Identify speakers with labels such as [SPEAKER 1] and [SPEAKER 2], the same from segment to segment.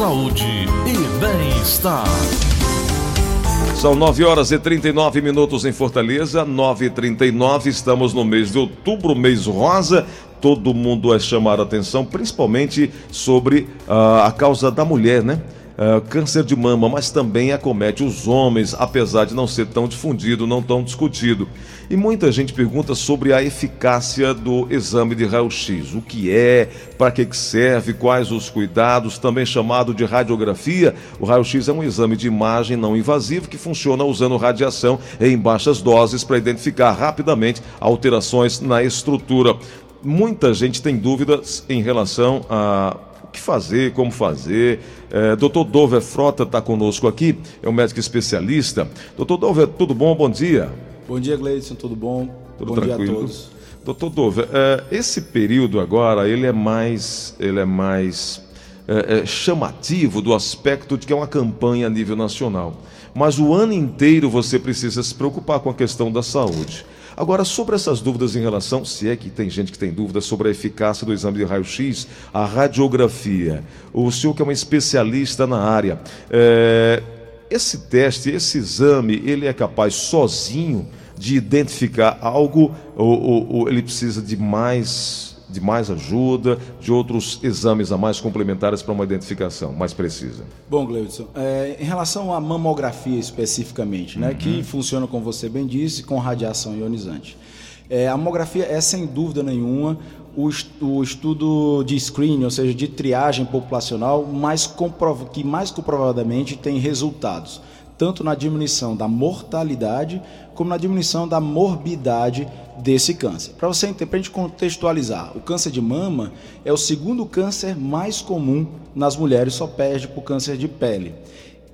[SPEAKER 1] saúde e bem-estar.
[SPEAKER 2] São 9 horas e 39 minutos em Fortaleza, 9 e 39 estamos no mês de outubro, mês rosa. Todo mundo a chamar a atenção, principalmente sobre uh, a causa da mulher, né? Uh, câncer de mama, mas também acomete os homens, apesar de não ser tão difundido, não tão discutido. E muita gente pergunta sobre a eficácia do exame de raio-x. O que é, para que serve, quais os cuidados, também chamado de radiografia. O raio-x é um exame de imagem não invasivo que funciona usando radiação em baixas doses para identificar rapidamente alterações na estrutura. Muita gente tem dúvidas em relação a o que fazer, como fazer. É, Dr. Dover Frota está conosco aqui, é um médico especialista. Doutor Dover, tudo bom? Bom dia.
[SPEAKER 3] Bom dia, Gleison, tudo bom?
[SPEAKER 2] Tudo bom tranquilo. dia a todos. Doutor Dover, é, esse período agora, ele é mais, ele é mais é, é, chamativo do aspecto de que é uma campanha a nível nacional. Mas o ano inteiro você precisa se preocupar com a questão da saúde. Agora, sobre essas dúvidas em relação, se é que tem gente que tem dúvidas sobre a eficácia do exame de raio-x, a radiografia, o senhor que é um especialista na área, é, esse teste, esse exame, ele é capaz sozinho de identificar algo ou, ou, ou ele precisa de mais de mais ajuda, de outros exames a mais complementares para uma identificação mais precisa?
[SPEAKER 3] Bom, Gleudson, é, em relação à mamografia especificamente, né, uhum. que funciona, como você bem disse, com radiação ionizante. É, a mamografia é, sem dúvida nenhuma, o, estudo de screening, ou seja, de triagem populacional, mais que mais comprovadamente tem resultados tanto na diminuição da mortalidade como na diminuição da morbidade desse câncer. Para você para a gente contextualizar, o câncer de mama é o segundo câncer mais comum nas mulheres, só perde para o câncer de pele.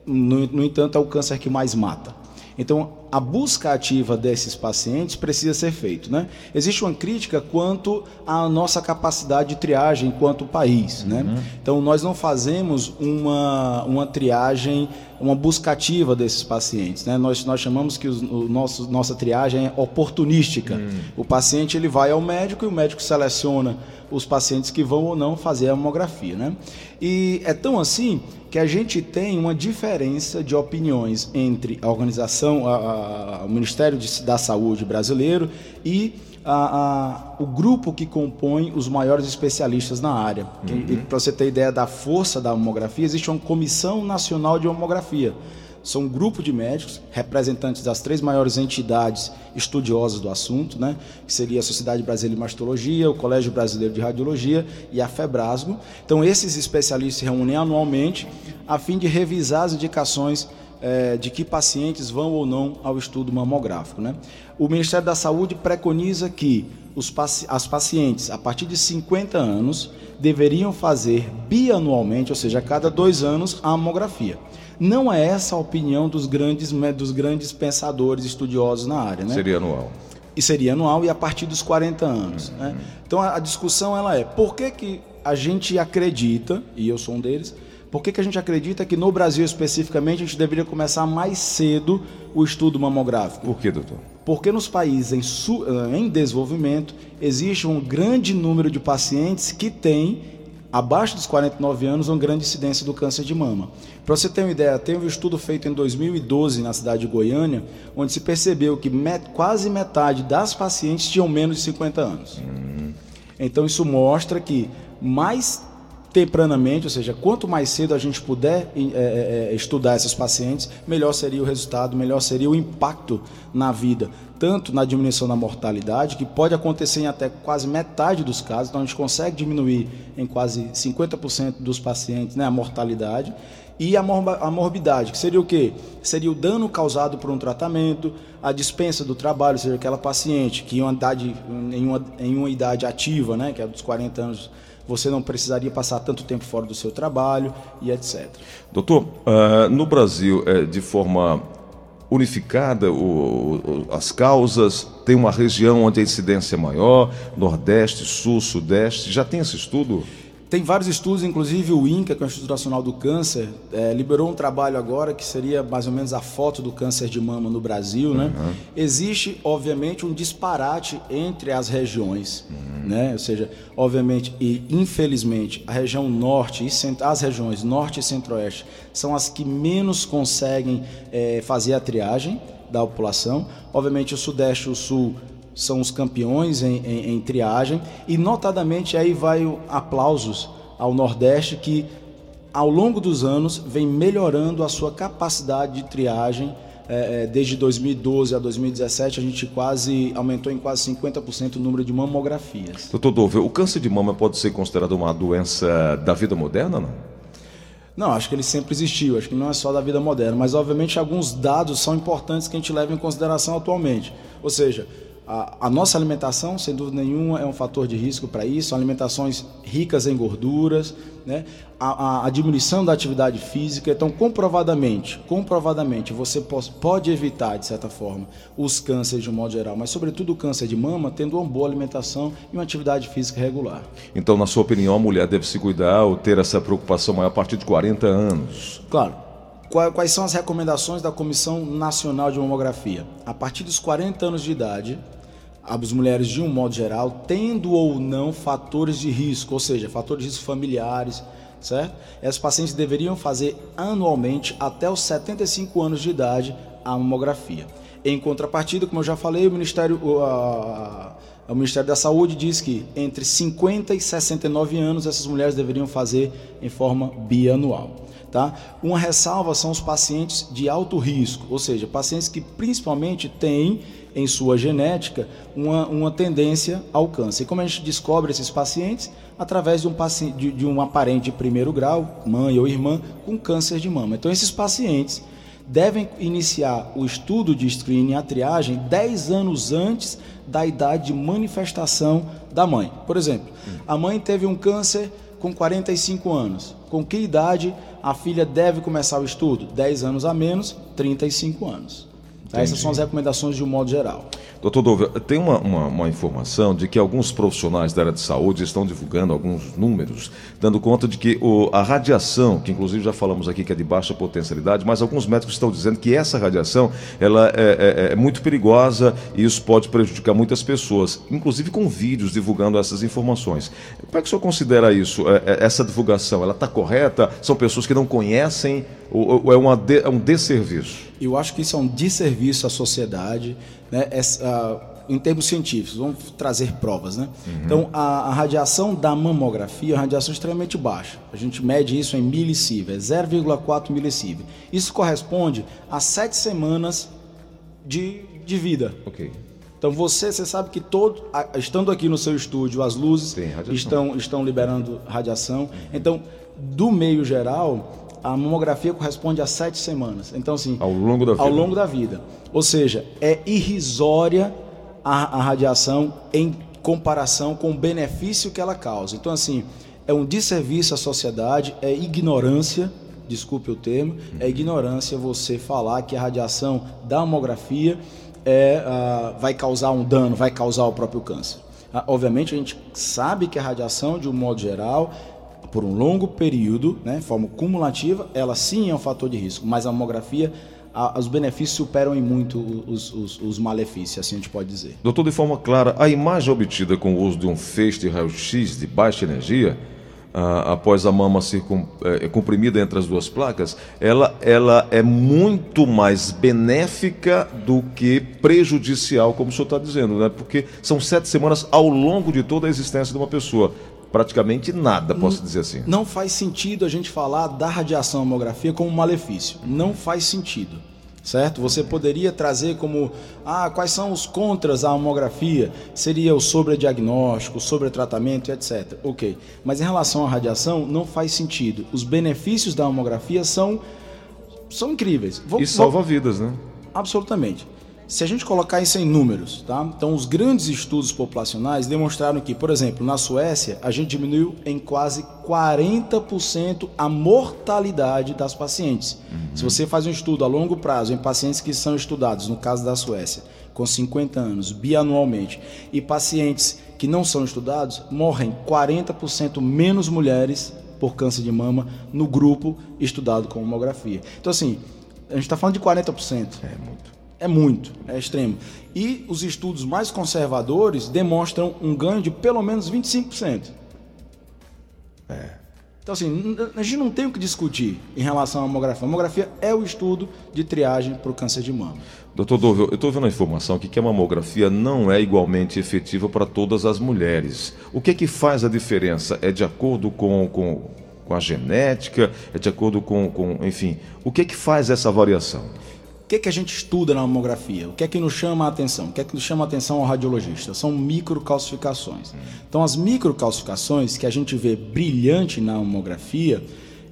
[SPEAKER 3] No, no entanto, é o câncer que mais mata. Então, a busca ativa desses pacientes precisa ser feita. Né? Existe uma crítica quanto à nossa capacidade de triagem enquanto país. Né? Uhum. Né? Então, nós não fazemos uma, uma triagem, uma busca ativa desses pacientes. Né? Nós, nós chamamos que os, o nosso, nossa triagem é oportunística. Uhum. O paciente ele vai ao médico e o médico seleciona os pacientes que vão ou não fazer a mamografia. Né? E é tão assim que a gente tem uma diferença de opiniões entre a organização, a, a, o Ministério de, da Saúde brasileiro e a, o grupo que compõe os maiores especialistas na área. Uhum. Para você ter ideia da força da mamografia, existe uma Comissão Nacional de Mamografia são um grupo de médicos, representantes das três maiores entidades estudiosas do assunto, né? que seria a Sociedade Brasileira de Mastologia, o Colégio Brasileiro de Radiologia e a FEBRASGO. Então, esses especialistas se reúnem anualmente a fim de revisar as indicações é, de que pacientes vão ou não ao estudo mamográfico. Né? O Ministério da Saúde preconiza que os, as pacientes a partir de 50 anos deveriam fazer bianualmente, ou seja, a cada dois anos, a mamografia. Não é essa a opinião dos grandes, dos grandes pensadores estudiosos na área. Né?
[SPEAKER 2] Seria anual.
[SPEAKER 3] E seria anual e a partir dos 40 anos. Uhum. Né? Então a, a, discussão ela é por que, que a gente acredita, e eu sou um deles, por que, que a gente acredita que no Brasil especificamente a gente deveria começar mais cedo o estudo mamográfico?
[SPEAKER 2] Por que, doutor?
[SPEAKER 3] Porque nos países em, eh, em desenvolvimento existe um grande número de pacientes que têm abaixo dos 49 anos, uma grande incidência do câncer de mama. Para você ter uma ideia, teve um estudo feito em 2012 na cidade de Goiânia, onde se percebeu que met quase metade das pacientes tinham menos de 50 anos. Uhum. Então isso mostra que mais tempranamente, ou seja, quanto mais cedo a gente puder é, é, é, estudar esses pacientes, melhor seria o resultado, melhor seria o impacto na vida, tanto na diminuição da mortalidade, que pode acontecer em até quase metade dos casos, então a gente consegue diminuir em quase 50% dos pacientes né, a mortalidade, e a, a morbidade, que seria o quê? Seria o dano causado por um tratamento, a dispensa do trabalho, ou seja, aquela paciente que em uma idade, em uma, em uma idade ativa, né, que é dos 40 anos, você não precisaria passar tanto tempo fora do seu trabalho e etc.
[SPEAKER 2] Doutor, uh, no Brasil, é, de forma unificada o, o, as causas, tem uma região onde a incidência é maior, Nordeste, Sul, Sudeste, já tem esse estudo?
[SPEAKER 3] Tem vários estudos, inclusive o INCA, que é o Instituto Nacional do Câncer, é, liberou um trabalho agora que seria mais ou menos a foto do câncer de mama no Brasil. Né? Uhum. Existe, obviamente, um disparate entre as regiões. Uhum. Né? Ou seja, obviamente e infelizmente, a região norte e cent... as regiões norte e centro-oeste são as que menos conseguem é, fazer a triagem da população. Obviamente, o sudeste e o sul são os campeões em, em, em triagem e notadamente aí vai o aplausos ao Nordeste que ao longo dos anos vem melhorando a sua capacidade de triagem é, é desde 2012 a 2017 a gente quase aumentou em quase 50% o número de mamografias.
[SPEAKER 2] Doutor Dove, o câncer de mama pode ser considerado uma doença da vida moderna, não?
[SPEAKER 3] Não, acho que ele sempre existiu, acho que não é só da vida moderna, mas obviamente alguns dados são importantes que a gente leva em consideração atualmente. Ou seja, a, a, nossa alimentação, sem dúvida nenhuma, é um fator de risco para isso. Alimentações ricas em gorduras, né? a, a, a, diminuição da atividade física. Então, comprovadamente, comprovadamente, você pode evitar, de certa forma, os cânceres de um modo geral, mas, sobretudo, o câncer de mama, tendo uma boa alimentação e uma atividade física regular.
[SPEAKER 2] Então, na sua opinião, a mulher deve se cuidar ou ter essa preocupação maior a partir de 40 anos?
[SPEAKER 3] Claro. Quais são as recomendações da Comissão Nacional de Mamografia? A partir dos 40 anos de idade, as mulheres de um modo geral, tendo ou não fatores de risco, ou seja, fatores de risco familiares, certo? Essas pacientes deveriam fazer anualmente até os 75 anos de idade a mamografia. Em contrapartida, como eu já falei, o Ministério, o Ministério da Saúde diz que entre 50 e 69 anos essas mulheres deveriam fazer em forma bianual. Tá? Uma ressalva são os pacientes de alto risco, ou seja, pacientes que principalmente têm em sua genética uma, uma tendência ao câncer. E como a gente descobre esses pacientes? Através de um, paciente, de, de um aparente de primeiro grau, mãe ou irmã, com câncer de mama. Então, esses pacientes devem iniciar o estudo de screening, a triagem, 10 anos antes da idade de manifestação da mãe. Por exemplo, a mãe teve um câncer com 45 anos. Com que idade a filha deve começar o estudo? 10 anos a menos, 35 anos. Essas são as recomendações de um modo geral.
[SPEAKER 2] Doutor Dove, tem uma, uma, uma, informação de que alguns profissionais da área de saúde estão divulgando alguns números, dando conta de que o, a radiação, que inclusive já falamos aqui que é de baixa potencialidade, mas alguns médicos estão dizendo que essa radiação ela é, é, é muito perigosa e isso pode prejudicar muitas pessoas, inclusive com vídeos divulgando essas informações. Como é que o senhor considera isso, é, é, essa divulgação? Ela está correta? São pessoas que não conhecem ou, ou é, uma de, é um desserviço?
[SPEAKER 3] Eu acho que isso é um desserviço à sociedade, né? Essa, uh, em termos científicos, vamos trazer provas, né? Uhum. Então, a, a, radiação da mamografia é uma radiação extremamente baixa. A gente mede isso em milisievert, é 0,4 milisievert. Isso corresponde a sete semanas de, de vida.
[SPEAKER 2] Ok.
[SPEAKER 3] Então você, você sabe que todo, estando aqui no seu estúdio, as luzes estão, estão liberando radiação. Uhum. Então, do meio geral, a mamografia corresponde a sete semanas. Então, assim.
[SPEAKER 2] Ao longo da vida.
[SPEAKER 3] Ao longo da vida. Ou seja, é irrisória a, a radiação em comparação com o benefício que ela causa. Então, assim, é um desserviço à sociedade, é ignorância, desculpe o termo, é ignorância você falar que a radiação da mamografia é, uh, vai causar um dano, vai causar o próprio câncer. Uh, obviamente, a gente sabe que a radiação, de um modo geral, por um longo período, né, forma cumulativa, ela sim é um fator de risco, mas a mamografia, a, os benefícios superam em muito os, os, os, malefícios, assim a gente pode dizer.
[SPEAKER 2] Doutor, de forma clara, a imagem obtida com o uso de um feixe de raio-x de baixa energia, ah, após a mama ser com, é, comprimida entre as duas placas, ela, ela é muito mais benéfica do que prejudicial, como o senhor está dizendo, né? porque são sete semanas ao longo de toda a existência de uma pessoa praticamente nada, posso dizer assim.
[SPEAKER 3] Não faz sentido a gente falar da radiação mamografia como um malefício. Não faz sentido. Certo? Você poderia trazer como ah, quais são os contras à mamografia? Seria o sobrediagnóstico, sobretratamento, etc. Ok. Mas em relação à radiação, não faz sentido. Os benefícios da mamografia são, são incríveis.
[SPEAKER 2] Vou, e salva vou... vidas, né?
[SPEAKER 3] Absolutamente. Se a gente colocar isso em números, tá? Então, os grandes estudos populacionais demonstraram que, por exemplo, na Suécia, a gente diminuiu em quase 40% a mortalidade das pacientes. Uhum. Se você faz um estudo a longo prazo em pacientes que são estudados, no caso da Suécia, com 50 anos, bianualmente, e pacientes que não são estudados, morrem 40% menos mulheres por câncer de mama no grupo estudado com mamografia. Então, assim, a gente está falando de 40%.
[SPEAKER 2] É muito.
[SPEAKER 3] É muito, é extremo. E os estudos mais conservadores demonstram um ganho de pelo menos 25%.
[SPEAKER 2] É.
[SPEAKER 3] Então, assim, a gente não tem o que discutir em relação à mamografia. A mamografia é o estudo de triagem para o câncer de mama.
[SPEAKER 2] Doutor Dovil, eu estou vendo a informação aqui que a mamografia não é igualmente efetiva para todas as mulheres. O que é que faz a diferença? É de acordo com, com, com a genética? É de acordo com, com, enfim, o que é que faz essa variação?
[SPEAKER 3] O que, que a gente estuda na mamografia? O que é que nos chama a atenção? O que é que nos chama a atenção ao radiologista? São microcalcificações. Então, as microcalcificações que a gente vê brilhante na mamografia,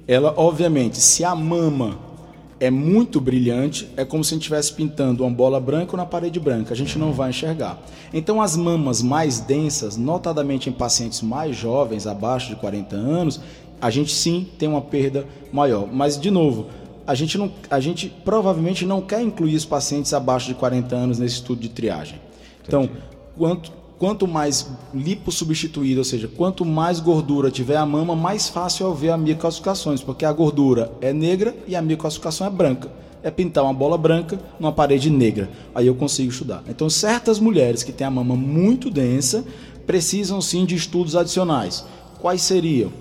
[SPEAKER 3] ela, obviamente, se a mama é muito brilhante, é como se a gente estivesse pintando uma bola branca na parede branca, a gente não vai enxergar. Então, as mamas mais densas, notadamente em pacientes mais jovens, abaixo de 40 anos, a gente sim tem uma perda maior. Mas, de novo, a gente, não, a gente provavelmente não quer incluir os pacientes abaixo de 40 anos nesse estudo de triagem. Então, quanto, quanto mais lipo substituído, ou seja, quanto mais gordura tiver a mama, mais fácil é ver a microcalcificações, porque a gordura é negra e a microcalcificação é branca. É pintar uma bola branca numa parede negra. Aí eu consigo estudar. Então, certas mulheres que têm a mama muito densa precisam sim de estudos adicionais. Quais seriam?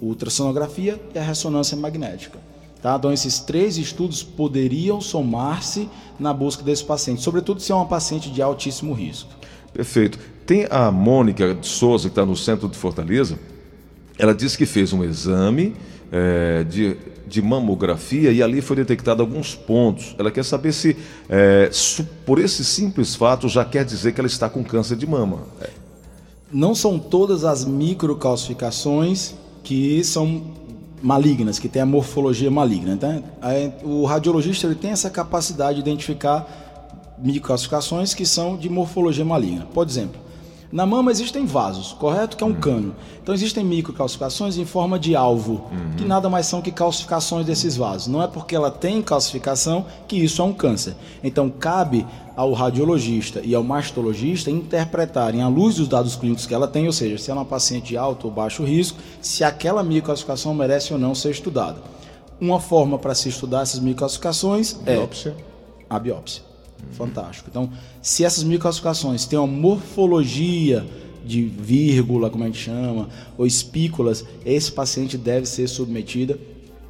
[SPEAKER 3] Ultrassonografia e a ressonância magnética. Tá? Então, esses três estudos poderiam somar-se na busca desse paciente, sobretudo se é uma paciente de altíssimo risco.
[SPEAKER 2] Perfeito. Tem a Mônica de Souza, que está no centro de Fortaleza. Ela disse que fez um exame é, de, de mamografia e ali foi detectado alguns pontos. Ela quer saber se, é, por esse simples fato, já quer dizer que ela está com câncer de mama.
[SPEAKER 3] Não são todas as microcalcificações que são malignas, que tem a morfologia maligna. Tá? O radiologista ele tem essa capacidade de identificar microcalcificações que são de morfologia maligna. Por exemplo, na mama existem vasos, correto? Que é um uhum. cano. Então existem microcalcificações em forma de alvo, uhum. que nada mais são que calcificações desses vasos. Não é porque ela tem calcificação que isso é um câncer. Então cabe ao radiologista e ao mastologista interpretarem, à luz dos dados clínicos que ela tem, ou seja, se ela é uma paciente de alto ou baixo risco, se aquela microcalcificação merece ou não ser estudada. Uma forma para se estudar essas microcalcificações é a biópsia. Fantástico. Então, se essas microcalcificações têm uma morfologia de vírgula, como a gente chama, ou espículas, esse paciente deve ser submetido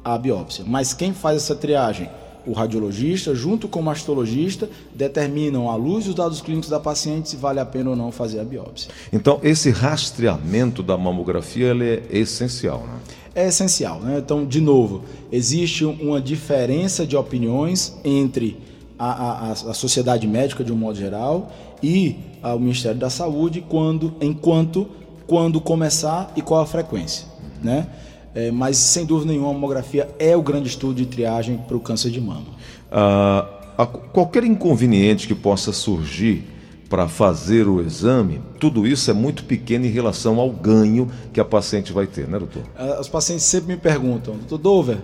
[SPEAKER 3] à biópsia. Mas quem faz essa triagem? O radiologista, junto com o mastologista, determinam, à luz dos dados clínicos da paciente, se vale a pena ou não fazer a biópsia.
[SPEAKER 2] Então, esse rastreamento da mamografia é essencial, né?
[SPEAKER 3] É essencial. Né? Então, de novo, existe uma diferença de opiniões entre a, a, a sociedade médica de um modo geral e ao Ministério da Saúde quando, enquanto, quando começar e qual a frequência, né? É, mas sem dúvida nenhuma a mamografia é o grande estudo de triagem para o câncer de mama.
[SPEAKER 2] Ah, qualquer inconveniente que possa surgir para fazer o exame, tudo isso é muito pequeno em relação ao ganho que a paciente vai ter, né, doutor?
[SPEAKER 3] Os pacientes sempre me perguntam, doutor Dover,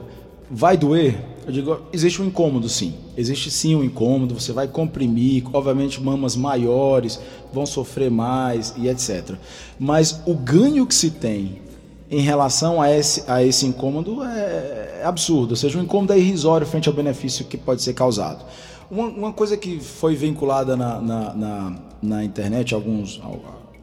[SPEAKER 3] vai doer? Eu digo, existe um incômodo sim. Existe sim um incômodo, você vai comprimir, obviamente mamas maiores vão sofrer mais e etc. Mas o ganho que se tem em relação a esse, a esse incômodo é, é absurdo, ou seja, um incômodo é irrisório frente ao benefício que pode ser causado. Uma, uma coisa que foi vinculada na, na, na, na internet alguns,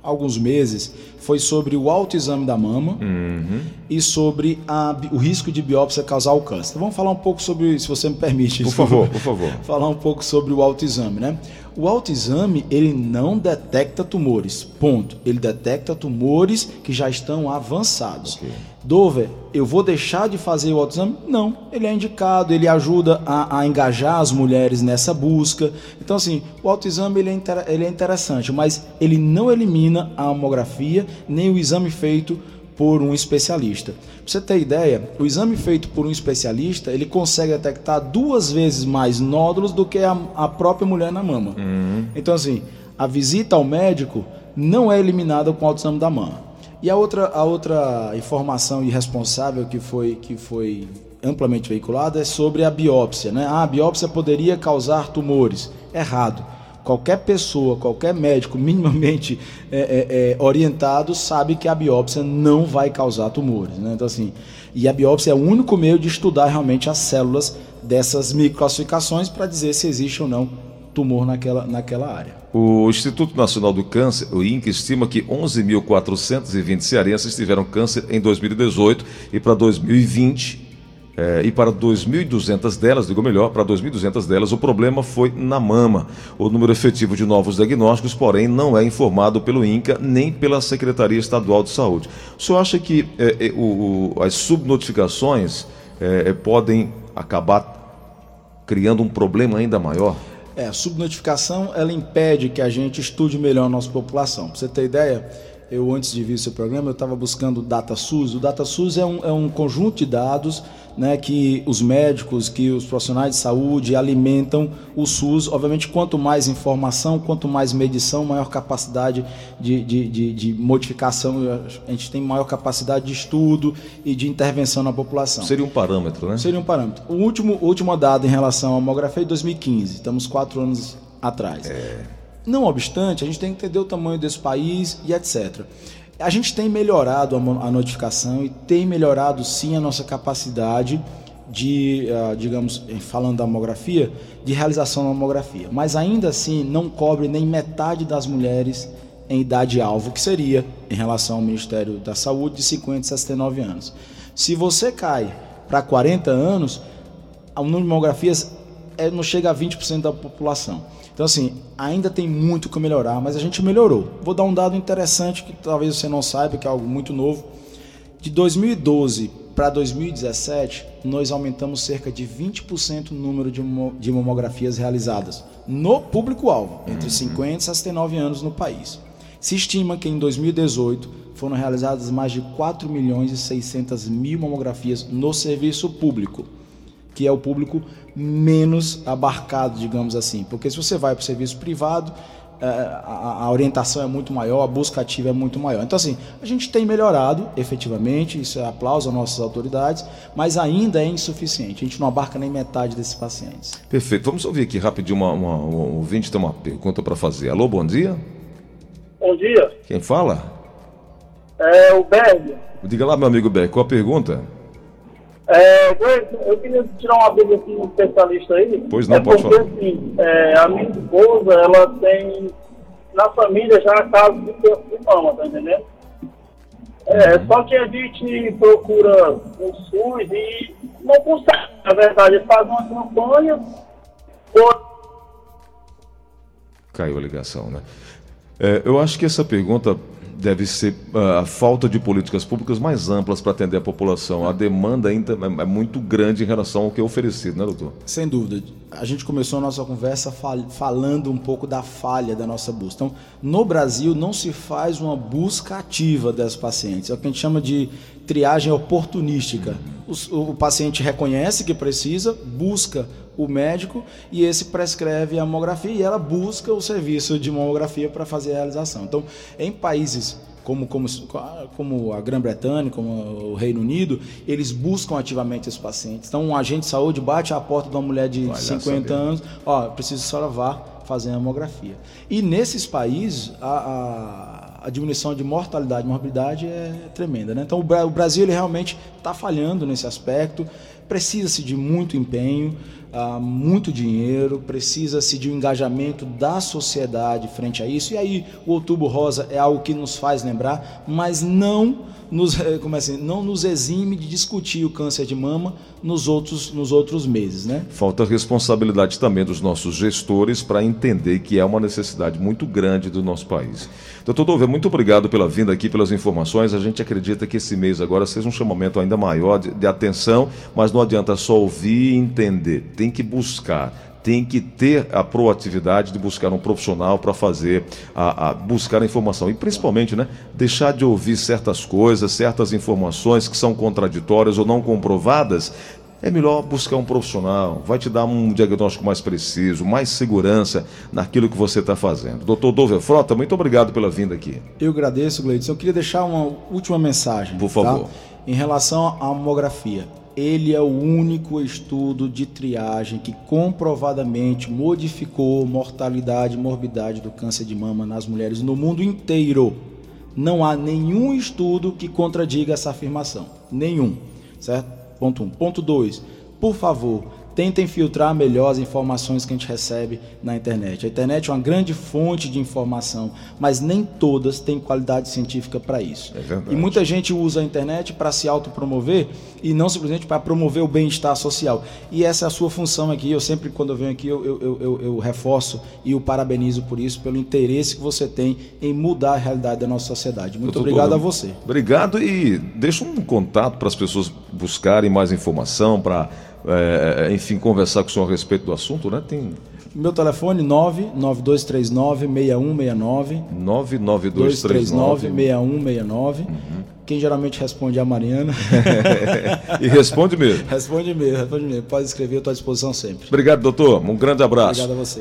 [SPEAKER 3] alguns meses foi sobre o autoexame da mama uhum. e sobre a, o risco de biópsia causar o câncer. Vamos falar um pouco sobre, se você me permite.
[SPEAKER 2] Por favor, por favor.
[SPEAKER 3] Falar um pouco sobre o autoexame, né? O autoexame, ele não detecta tumores, ponto. Ele detecta tumores que já estão avançados. Okay. Dover, eu vou deixar de fazer o autoexame? Não, ele é indicado, ele ajuda a, a engajar as mulheres nessa busca. Então, assim, o autoexame ele é, inter, ele é interessante, mas ele não elimina a mamografia nem o exame feito por um especialista. Pra você ter ideia, o exame feito por um especialista, ele consegue detectar duas vezes mais nódulos do que a, a própria mulher na mama. Uhum. Então, assim, a visita ao médico não é eliminada com o autoexame da mama. E a outra, a outra informação irresponsável que foi, que foi amplamente veiculada é sobre a biópsia. Né? Ah, a biópsia poderia causar tumores. Errado. Qualquer pessoa, qualquer médico minimamente é, é, é, orientado sabe que a biópsia não vai causar tumores. Né? Então, assim, e a biópsia é o único meio de estudar realmente as células dessas microclassificações para dizer se existe ou não tumor naquela, naquela área.
[SPEAKER 2] O Instituto Nacional do Câncer, o INCA, estima que 11.420 cearenses tiveram câncer em 2018 e para 2020 é, e para 2.200 delas, digo melhor, para 2.200 delas, o problema foi na mama. O número efetivo de novos diagnósticos, porém, não é informado pelo INCA nem pela Secretaria Estadual de Saúde. O senhor acha que é, é, o, as subnotificações podem acabar criando um problema ainda maior?
[SPEAKER 3] É, subnotificação ela impede que a gente estude melhor a nossa população. Para você ter ideia, eu antes de vir seu programa, eu estava buscando o DataSUS. O DataSUS é um, é um conjunto de dados né, que os médicos, que os profissionais de saúde alimentam o SUS. Obviamente, quanto mais informação, quanto mais medição, maior capacidade de, de, de, de modificação, a gente tem maior capacidade de estudo e de intervenção na população.
[SPEAKER 2] Seria um parâmetro, né?
[SPEAKER 3] Seria um parâmetro. O último, último dado em relação à mamografia é 2015, estamos quatro anos atrás. É. Não obstante, a gente tem que entender o tamanho desse país e etc. A gente tem melhorado a notificação e tem melhorado sim a nossa capacidade de, uh, digamos, falando da mamografia, de realização da mamografia. Mas ainda assim não cobre nem metade das mulheres em idade-alvo, que seria, em relação ao Ministério da Saúde, de 50 a 69 anos. Se você cai para 40 anos, o número de mamografias é, não chega a 20% da população. Então, assim, ainda tem muito que melhorar, mas a gente melhorou. Vou dar um dado interessante que talvez você não saiba, que é algo muito novo. De 2012 para 2017, nós aumentamos cerca de 20% o número de, de mamografias realizadas no público-alvo, entre 50 uhum. e 69 anos no país. Se estima que em 2018 foram realizadas mais de 4 milhões e 600 mil mamografias no serviço público que é o público menos abarcado, digamos assim. Porque se você vai para o serviço privado, é, a, orientação é muito maior, a busca ativa é muito maior. Então, assim, a gente tem melhorado, efetivamente, isso é aplauso às nossas autoridades, mas ainda é insuficiente. A gente não abarca nem metade desses pacientes.
[SPEAKER 2] Perfeito. Vamos ouvir aqui rapidinho uma, uma, um ouvinte tem uma pergunta para fazer. Alô, bom dia.
[SPEAKER 4] Bom dia.
[SPEAKER 2] Quem fala?
[SPEAKER 4] É o Berg.
[SPEAKER 2] Diga lá, meu amigo Berg, qual a pergunta?
[SPEAKER 4] É, eu queria tirar uma dúvida aqui um especialista aí.
[SPEAKER 2] Pois não,
[SPEAKER 4] é
[SPEAKER 2] pode
[SPEAKER 4] porque,
[SPEAKER 2] falar.
[SPEAKER 4] Assim, é, a minha esposa, ela tem na família já casos de câncer de mama, tá entendendo? É, uhum. Só que a gente procura o SUS e não consegue, na verdade, faz uma campanha. Por...
[SPEAKER 2] Caiu a ligação, né? É, eu acho que essa pergunta deve ser uh, a falta de políticas públicas mais amplas para atender a população. A demanda ainda é, é muito grande em relação ao que é oferecido, né, doutor?
[SPEAKER 3] Sem dúvida. A gente começou a nossa conversa fal falando um pouco da falha da nossa busca. Então, no Brasil, não se faz uma busca ativa das pacientes. É o que a gente chama de triagem oportunística. O, o paciente reconhece que precisa, busca o médico e esse prescreve a mamografia e ela busca o serviço de mamografia para fazer a realização. Então, em países como, como, como a Grã-Bretanha, como o Reino Unido, eles buscam ativamente esses pacientes. Então, um agente de saúde bate à porta de uma mulher de Vai 50 anos, ó, preciso que a senhora vá fazer a mamografia. E nesses países, a, a, a diminuição de mortalidade e morbidade é tremenda. Né? Então, o Brasil ele realmente está falhando nesse aspecto, precisa-se de muito empenho, ah, muito dinheiro, precisa-se de um engajamento da sociedade frente a isso. E aí o Outubro Rosa é algo que nos faz lembrar, mas não nos, como é assim, não nos exime de discutir o câncer de mama nos outros, nos outros meses. Né?
[SPEAKER 2] Falta responsabilidade também dos nossos gestores para entender que é uma necessidade muito grande do nosso país. Doutor Dove, muito obrigado pela vinda aqui, pelas informações. A gente acredita que esse mês agora seja um chamamento ainda maior de, de atenção, mas não adianta só ouvir e entender. Tem que buscar tem que ter a proatividade de buscar um profissional para fazer a, a, buscar a informação e principalmente, né, deixar de ouvir certas coisas, certas informações que são contraditórias ou não comprovadas. É melhor buscar um profissional, vai te dar um diagnóstico mais preciso, mais segurança naquilo que você está fazendo. Doutor Dover Frota, muito obrigado pela vinda aqui.
[SPEAKER 3] Eu agradeço, Gleidson. Eu queria deixar uma última mensagem.
[SPEAKER 2] Por favor. Tá?
[SPEAKER 3] Em relação à mamografia ele é o único estudo de triagem que comprovadamente modificou mortalidade e morbidade do câncer de mama nas mulheres no mundo inteiro. Não há nenhum estudo que contradiga essa afirmação. Nenhum. Certo? Ponto 1. Um. Ponto 2. Por favor, tentem filtrar melhor as informações que a gente recebe na internet. A internet é uma grande fonte de informação, mas nem todas têm qualidade científica para isso. É e muita gente usa a internet para se autopromover e não simplesmente para promover o bem-estar social. E essa é a sua função aqui. Eu sempre, quando eu venho aqui, eu, eu, eu, eu reforço e o parabenizo por isso, pelo interesse que você tem em mudar a realidade da nossa sociedade. Muito Doutor, obrigado a você.
[SPEAKER 2] Obrigado e deixa um contato para as pessoas buscarem mais informação, para é, é, enfim, conversar com o senhor a respeito do assunto, né? Tem...
[SPEAKER 3] Meu telefone 99239-6169.
[SPEAKER 2] 99239-6169.
[SPEAKER 3] Uhum. Quem geralmente responde é a Mariana.
[SPEAKER 2] e responde mesmo.
[SPEAKER 3] responde mesmo, responde mesmo. Pode escrever, eu estou à disposição sempre.
[SPEAKER 2] Obrigado, doutor. Um grande abraço.
[SPEAKER 3] Obrigado a você.